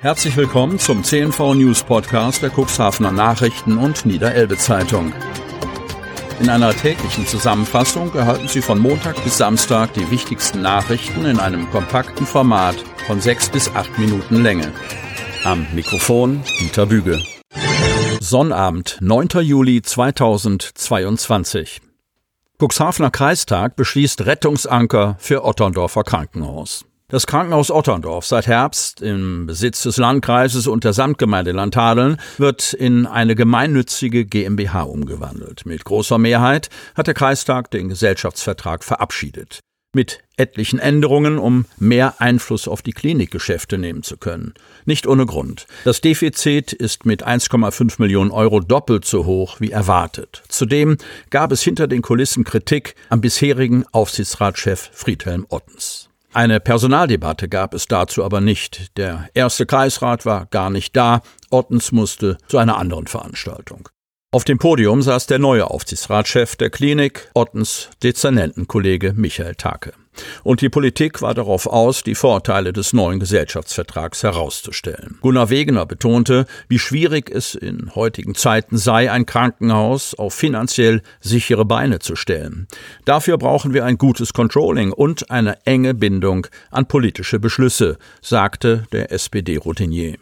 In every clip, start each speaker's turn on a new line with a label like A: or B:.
A: Herzlich willkommen zum CNV News Podcast der Cuxhavener Nachrichten und Niederelbe Zeitung. In einer täglichen Zusammenfassung erhalten Sie von Montag bis Samstag die wichtigsten Nachrichten in einem kompakten Format von sechs bis acht Minuten Länge. Am Mikrofon Dieter Büge. Sonnabend, 9. Juli 2022. Cuxhavener Kreistag beschließt Rettungsanker für Otterndorfer Krankenhaus. Das Krankenhaus Otterndorf, seit Herbst im Besitz des Landkreises und der Samtgemeinde Landhadeln, wird in eine gemeinnützige GmbH umgewandelt. Mit großer Mehrheit hat der Kreistag den Gesellschaftsvertrag verabschiedet. Mit etlichen Änderungen, um mehr Einfluss auf die Klinikgeschäfte nehmen zu können. Nicht ohne Grund. Das Defizit ist mit 1,5 Millionen Euro doppelt so hoch wie erwartet. Zudem gab es hinter den Kulissen Kritik am bisherigen Aufsichtsratschef Friedhelm Ottens. Eine Personaldebatte gab es dazu aber nicht. Der erste Kreisrat war gar nicht da. Ottens musste zu einer anderen Veranstaltung. Auf dem Podium saß der neue Aufsichtsratschef der Klinik, Ottens Dezernentenkollege Michael Take. Und die Politik war darauf aus, die Vorteile des neuen Gesellschaftsvertrags herauszustellen. Gunnar Wegener betonte, wie schwierig es in heutigen Zeiten sei, ein Krankenhaus auf finanziell sichere Beine zu stellen. Dafür brauchen wir ein gutes Controlling und eine enge Bindung an politische Beschlüsse, sagte der SPD-Routinier.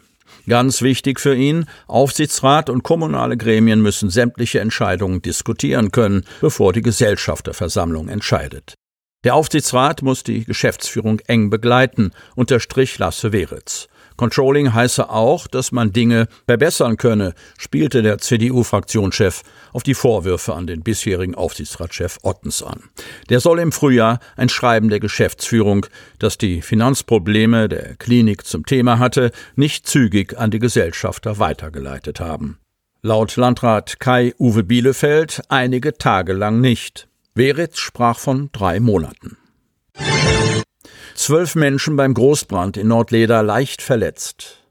A: Ganz wichtig für ihn, Aufsichtsrat und kommunale Gremien müssen sämtliche Entscheidungen diskutieren können, bevor die Gesellschafterversammlung entscheidet. Der Aufsichtsrat muss die Geschäftsführung eng begleiten, unterstrich Lasse Weritz. Controlling heiße auch, dass man Dinge verbessern könne, spielte der CDU-Fraktionschef auf die Vorwürfe an den bisherigen Aufsichtsratschef Ottens an. Der soll im Frühjahr ein Schreiben der Geschäftsführung, das die Finanzprobleme der Klinik zum Thema hatte, nicht zügig an die Gesellschafter weitergeleitet haben. Laut Landrat Kai Uwe Bielefeld einige Tage lang nicht. Weritz sprach von drei Monaten. Zwölf Menschen beim Großbrand in Nordleder leicht verletzt.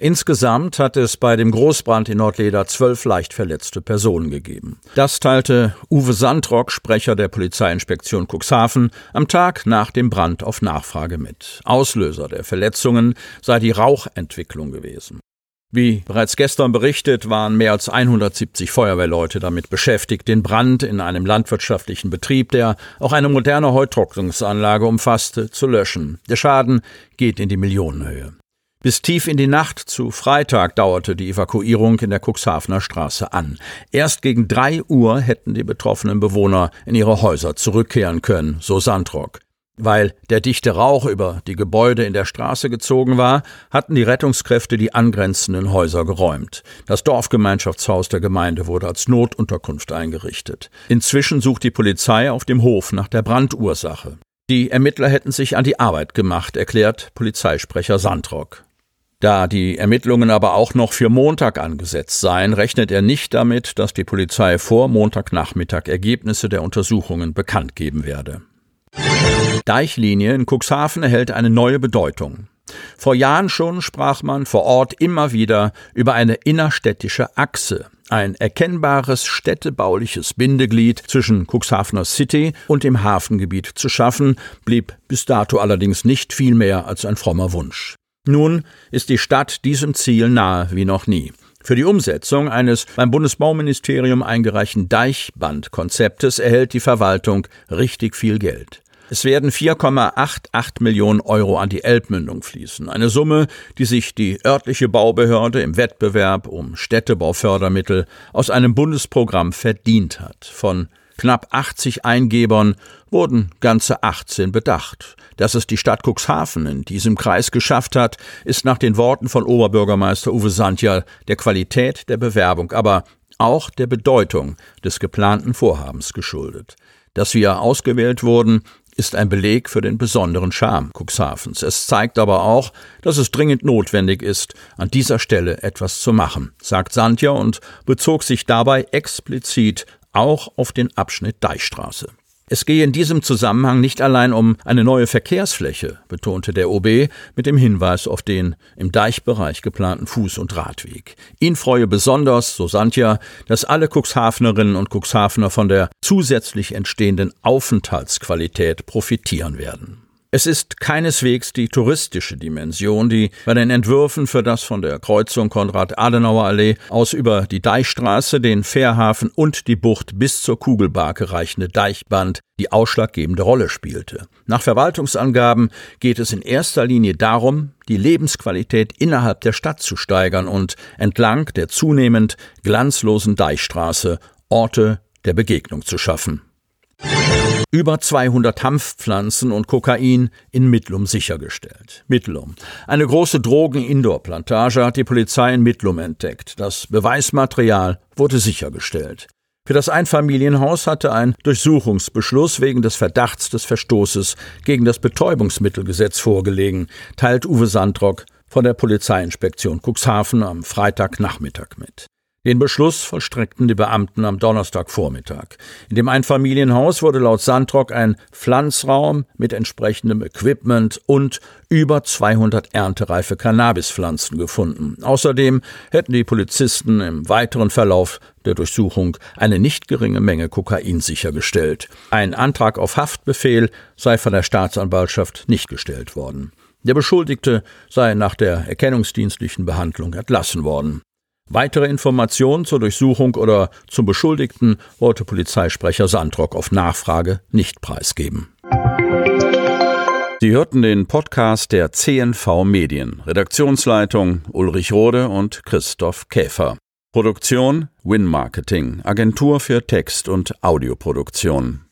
A: Insgesamt hat es bei dem Großbrand in Nordleder zwölf leicht verletzte Personen gegeben. Das teilte Uwe Sandrock, Sprecher der Polizeiinspektion Cuxhaven, am Tag nach dem Brand auf Nachfrage mit. Auslöser der Verletzungen sei die Rauchentwicklung gewesen. Wie bereits gestern berichtet, waren mehr als 170 Feuerwehrleute damit beschäftigt, den Brand in einem landwirtschaftlichen Betrieb, der auch eine moderne Heutrocknungsanlage umfasste, zu löschen. Der Schaden geht in die Millionenhöhe. Bis tief in die Nacht zu Freitag dauerte die Evakuierung in der Cuxhavener Straße an. Erst gegen drei Uhr hätten die betroffenen Bewohner in ihre Häuser zurückkehren können, so Sandrock. Weil der dichte Rauch über die Gebäude in der Straße gezogen war, hatten die Rettungskräfte die angrenzenden Häuser geräumt. Das Dorfgemeinschaftshaus der Gemeinde wurde als Notunterkunft eingerichtet. Inzwischen sucht die Polizei auf dem Hof nach der Brandursache. Die Ermittler hätten sich an die Arbeit gemacht, erklärt Polizeisprecher Sandrock. Da die Ermittlungen aber auch noch für Montag angesetzt seien, rechnet er nicht damit, dass die Polizei vor Montagnachmittag Ergebnisse der Untersuchungen bekannt geben werde. Deichlinie in Cuxhaven erhält eine neue Bedeutung. Vor Jahren schon sprach man vor Ort immer wieder über eine innerstädtische Achse, ein erkennbares städtebauliches Bindeglied zwischen Cuxhavener City und dem Hafengebiet zu schaffen, blieb bis dato allerdings nicht viel mehr als ein frommer Wunsch. Nun ist die Stadt diesem Ziel nahe wie noch nie. Für die Umsetzung eines beim Bundesbauministerium eingereichten Deichbandkonzeptes erhält die Verwaltung richtig viel Geld. Es werden 4,88 Millionen Euro an die Elbmündung fließen. Eine Summe, die sich die örtliche Baubehörde im Wettbewerb um Städtebaufördermittel aus einem Bundesprogramm verdient hat. Von knapp 80 Eingebern wurden ganze 18 bedacht. Dass es die Stadt Cuxhaven in diesem Kreis geschafft hat, ist nach den Worten von Oberbürgermeister Uwe Sandja der Qualität der Bewerbung, aber auch der Bedeutung des geplanten Vorhabens geschuldet. Dass wir ausgewählt wurden, ist ein Beleg für den besonderen Charme Cuxhavens. Es zeigt aber auch, dass es dringend notwendig ist, an dieser Stelle etwas zu machen, sagt Sandja und bezog sich dabei explizit auch auf den Abschnitt Deichstraße. Es gehe in diesem Zusammenhang nicht allein um eine neue Verkehrsfläche, betonte der OB mit dem Hinweis auf den im Deichbereich geplanten Fuß- und Radweg. Ihn freue besonders, so Sandja, dass alle Cuxhavenerinnen und Cuxhavener von der zusätzlich entstehenden Aufenthaltsqualität profitieren werden. Es ist keineswegs die touristische Dimension, die bei den Entwürfen für das von der Kreuzung Konrad-Adenauer-Allee aus über die Deichstraße, den Fährhafen und die Bucht bis zur Kugelbarke reichende Deichband die ausschlaggebende Rolle spielte. Nach Verwaltungsangaben geht es in erster Linie darum, die Lebensqualität innerhalb der Stadt zu steigern und entlang der zunehmend glanzlosen Deichstraße Orte der Begegnung zu schaffen über 200 Hanfpflanzen und Kokain in Mittlum sichergestellt. Mittlum. Eine große Drogen-Indoor-Plantage hat die Polizei in Mittlum entdeckt. Das Beweismaterial wurde sichergestellt. Für das Einfamilienhaus hatte ein Durchsuchungsbeschluss wegen des Verdachts des Verstoßes gegen das Betäubungsmittelgesetz vorgelegen, teilt Uwe Sandrock von der Polizeiinspektion Cuxhaven am Freitagnachmittag mit. Den Beschluss vollstreckten die Beamten am Donnerstagvormittag. In dem Einfamilienhaus wurde laut Sandrock ein Pflanzraum mit entsprechendem Equipment und über 200 erntereife Cannabispflanzen gefunden. Außerdem hätten die Polizisten im weiteren Verlauf der Durchsuchung eine nicht geringe Menge Kokain sichergestellt. Ein Antrag auf Haftbefehl sei von der Staatsanwaltschaft nicht gestellt worden. Der Beschuldigte sei nach der erkennungsdienstlichen Behandlung entlassen worden. Weitere Informationen zur Durchsuchung oder zum Beschuldigten wollte Polizeisprecher Sandrock auf Nachfrage nicht preisgeben. Sie hörten den Podcast der CNV Medien. Redaktionsleitung Ulrich Rode und Christoph Käfer. Produktion Win Marketing, Agentur für Text- und Audioproduktion.